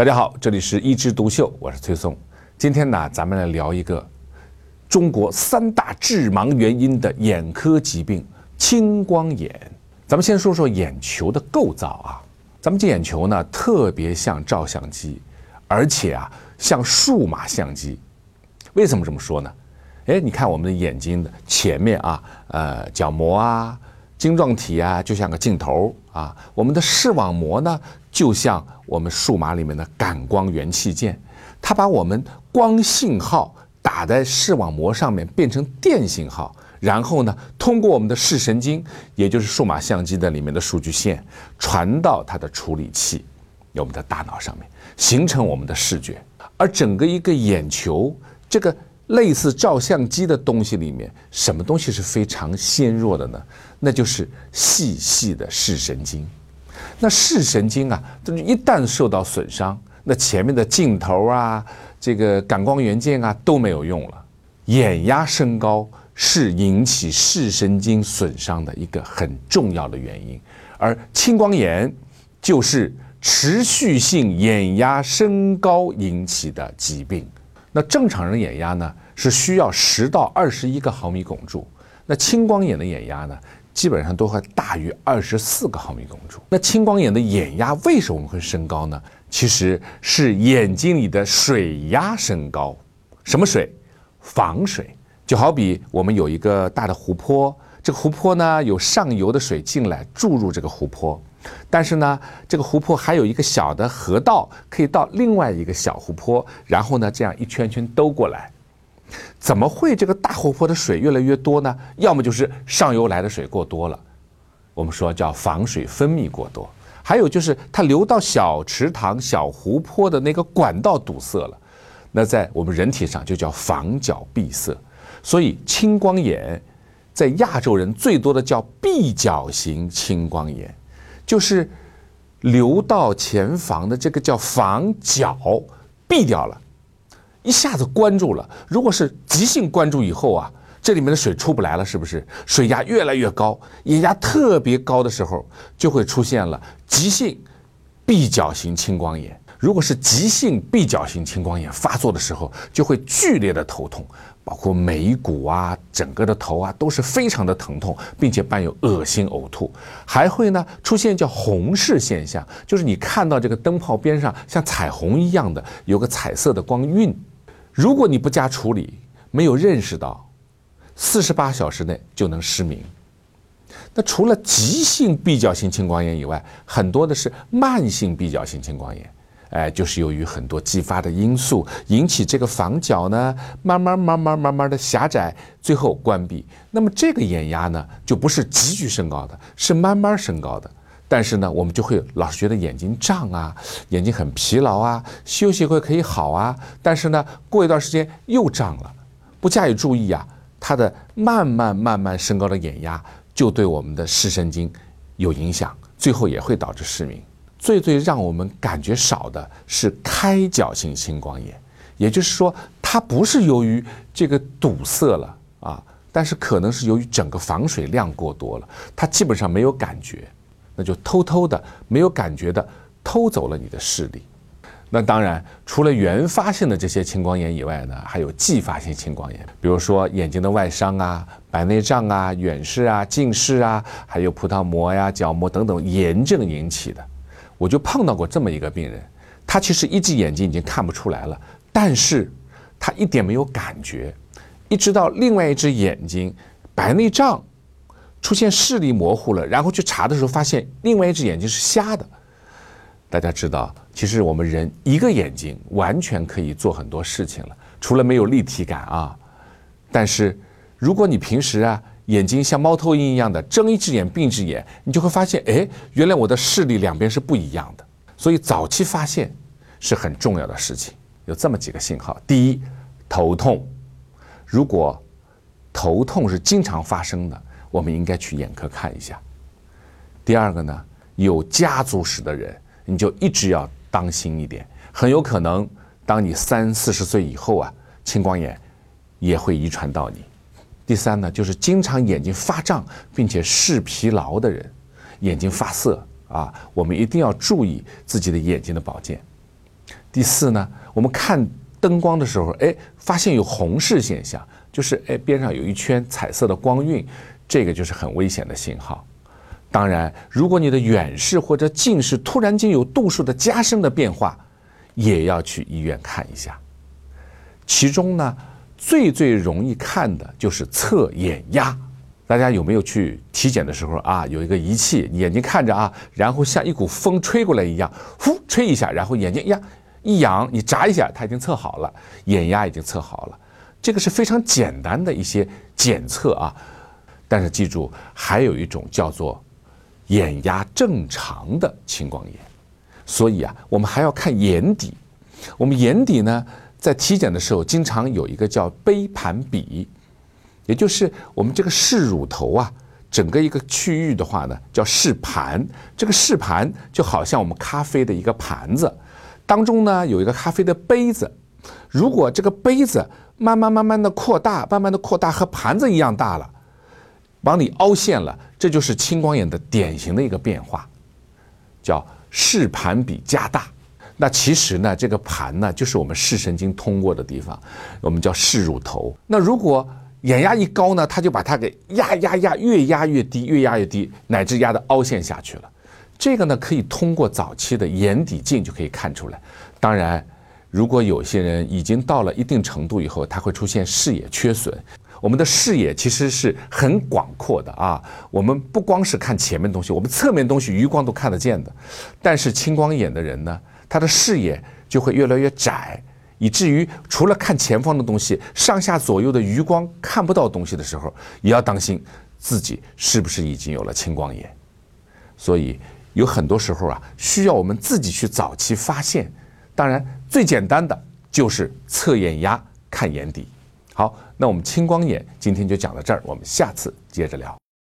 大家好，这里是一枝独秀，我是崔松。今天呢，咱们来聊一个中国三大致盲原因的眼科疾病——青光眼。咱们先说说眼球的构造啊。咱们这眼球呢，特别像照相机，而且啊，像数码相机。为什么这么说呢？哎，你看我们的眼睛的前面啊，呃，角膜啊。晶状体啊，就像个镜头啊；我们的视网膜呢，就像我们数码里面的感光元器件，它把我们光信号打在视网膜上面，变成电信号，然后呢，通过我们的视神经，也就是数码相机的里面的数据线，传到它的处理器，我们的大脑上面，形成我们的视觉。而整个一个眼球，这个。类似照相机的东西里面，什么东西是非常纤弱的呢？那就是细细的视神经。那视神经啊，一旦受到损伤，那前面的镜头啊，这个感光元件啊都没有用了。眼压升高是引起视神经损伤的一个很重要的原因，而青光眼就是持续性眼压升高引起的疾病。那正常人眼压呢是需要十到二十一个毫米汞柱，那青光眼的眼压呢基本上都会大于二十四个毫米汞柱。那青光眼的眼压为什么会升高呢？其实是眼睛里的水压升高。什么水？房水。就好比我们有一个大的湖泊，这个湖泊呢有上游的水进来注入这个湖泊。但是呢，这个湖泊还有一个小的河道，可以到另外一个小湖泊，然后呢，这样一圈圈兜过来。怎么会这个大湖泊的水越来越多呢？要么就是上游来的水过多了，我们说叫防水分泌过多；还有就是它流到小池塘、小湖泊的那个管道堵塞了，那在我们人体上就叫房角闭塞。所以青光眼在亚洲人最多的叫闭角型青光眼。就是流到前房的这个叫房角闭掉了，一下子关住了。如果是急性关住以后啊，这里面的水出不来了，是不是？水压越来越高，眼压特别高的时候，就会出现了急性闭角型青光眼。如果是急性闭角型青光眼发作的时候，就会剧烈的头痛。包括眉骨啊，整个的头啊都是非常的疼痛，并且伴有恶心呕吐，还会呢出现叫红视现象，就是你看到这个灯泡边上像彩虹一样的有个彩色的光晕，如果你不加处理，没有认识到，四十八小时内就能失明。那除了急性闭角性青光眼以外，很多的是慢性闭角性青光眼。哎，就是由于很多激发的因素引起这个房角呢，慢慢慢慢慢慢的狭窄，最后关闭。那么这个眼压呢，就不是急剧升高的，是慢慢升高的。但是呢，我们就会老是觉得眼睛胀啊，眼睛很疲劳啊，休息会可以好啊。但是呢，过一段时间又胀了，不加以注意啊，它的慢慢慢慢升高的眼压就对我们的视神经有影响，最后也会导致失明。最最让我们感觉少的是开角性青光眼，也就是说，它不是由于这个堵塞了啊，但是可能是由于整个防水量过多了，它基本上没有感觉，那就偷偷的没有感觉的偷走了你的视力。那当然，除了原发性的这些青光眼以外呢，还有继发性青光眼，比如说眼睛的外伤啊、白内障啊、远视啊、近视啊，还有葡萄膜呀、角膜等等炎症引起的。我就碰到过这么一个病人，他其实一只眼睛已经看不出来了，但是他一点没有感觉，一直到另外一只眼睛白内障出现视力模糊了，然后去查的时候发现另外一只眼睛是瞎的。大家知道，其实我们人一个眼睛完全可以做很多事情了，除了没有立体感啊。但是如果你平时啊，眼睛像猫头鹰一样的睁一只眼闭一只眼，你就会发现，哎，原来我的视力两边是不一样的。所以早期发现是很重要的事情。有这么几个信号：第一，头痛。如果头痛是经常发生的，我们应该去眼科看一下。第二个呢，有家族史的人，你就一直要当心一点，很有可能当你三四十岁以后啊，青光眼也会遗传到你。第三呢，就是经常眼睛发胀并且视疲劳的人，眼睛发涩啊，我们一定要注意自己的眼睛的保健。第四呢，我们看灯光的时候，哎，发现有红视现象，就是哎边上有一圈彩色的光晕，这个就是很危险的信号。当然，如果你的远视或者近视突然间有度数的加深的变化，也要去医院看一下。其中呢，最最容易看的就是测眼压。大家有没有去体检的时候啊？有一个仪器，眼睛看着啊，然后像一股风吹过来一样，呼吹一下，然后眼睛呀一仰，你眨一下，它已经测好了，眼压已经测好了。这个是非常简单的一些检测啊。但是记住，还有一种叫做。眼压正常的青光眼，所以啊，我们还要看眼底。我们眼底呢，在体检的时候，经常有一个叫杯盘比，也就是我们这个视乳头啊，整个一个区域的话呢，叫视盘。这个视盘就好像我们咖啡的一个盘子，当中呢有一个咖啡的杯子。如果这个杯子慢慢慢慢的扩大，慢慢的扩大，和盘子一样大了。往里凹陷了，这就是青光眼的典型的一个变化，叫视盘比加大。那其实呢，这个盘呢，就是我们视神经通过的地方，我们叫视乳头。那如果眼压一高呢，它就把它给压压压，越压越低，越压越低，乃至压的凹陷下去了。这个呢，可以通过早期的眼底镜就可以看出来。当然，如果有些人已经到了一定程度以后，它会出现视野缺损。我们的视野其实是很广阔的啊，我们不光是看前面东西，我们侧面东西余光都看得见的。但是青光眼的人呢，他的视野就会越来越窄，以至于除了看前方的东西，上下左右的余光看不到东西的时候，也要当心自己是不是已经有了青光眼。所以有很多时候啊，需要我们自己去早期发现。当然，最简单的就是测眼压、看眼底。好，那我们青光眼今天就讲到这儿，我们下次接着聊。